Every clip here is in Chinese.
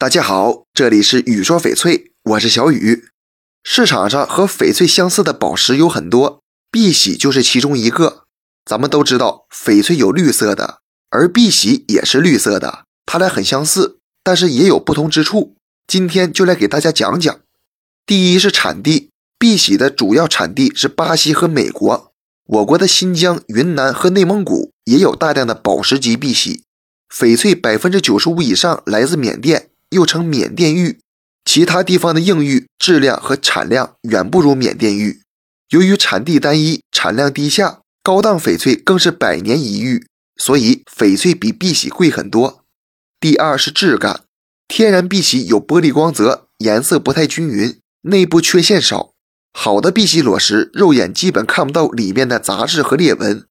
大家好，这里是雨说翡翠，我是小雨。市场上和翡翠相似的宝石有很多，碧玺就是其中一个。咱们都知道，翡翠有绿色的，而碧玺也是绿色的，它俩很相似，但是也有不同之处。今天就来给大家讲讲。第一是产地，碧玺的主要产地是巴西和美国，我国的新疆、云南和内蒙古也有大量的宝石级碧玺。翡翠百分之九十五以上来自缅甸。又称缅甸玉，其他地方的硬玉质量和产量远不如缅甸玉。由于产地单一、产量低下，高档翡翠更是百年一遇，所以翡翠比碧玺贵很多。第二是质感，天然碧玺有玻璃光泽，颜色不太均匀，内部缺陷少。好的碧玺裸石，肉眼基本看不到里面的杂质和裂纹。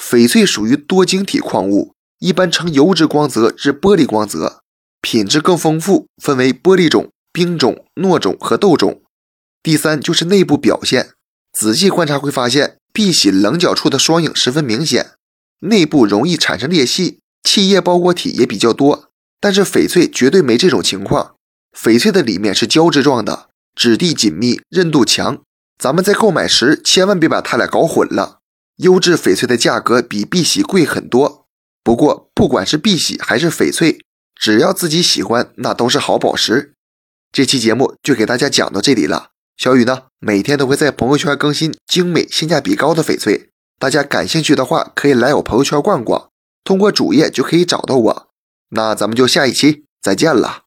翡翠属于多晶体矿物，一般呈油脂光泽至玻璃光泽。品质更丰富，分为玻璃种、冰种、糯种和豆种。第三就是内部表现，仔细观察会发现，碧玺棱角处的双影十分明显，内部容易产生裂隙，气液包裹体也比较多。但是翡翠绝对没这种情况，翡翠的里面是胶质状的，质地紧密，韧度强。咱们在购买时千万别把它俩搞混了。优质翡翠的价格比碧玺贵很多，不过不管是碧玺还是翡翠。只要自己喜欢，那都是好宝石。这期节目就给大家讲到这里了。小雨呢，每天都会在朋友圈更新精美、性价比高的翡翠，大家感兴趣的话，可以来我朋友圈逛逛，通过主页就可以找到我。那咱们就下一期再见了。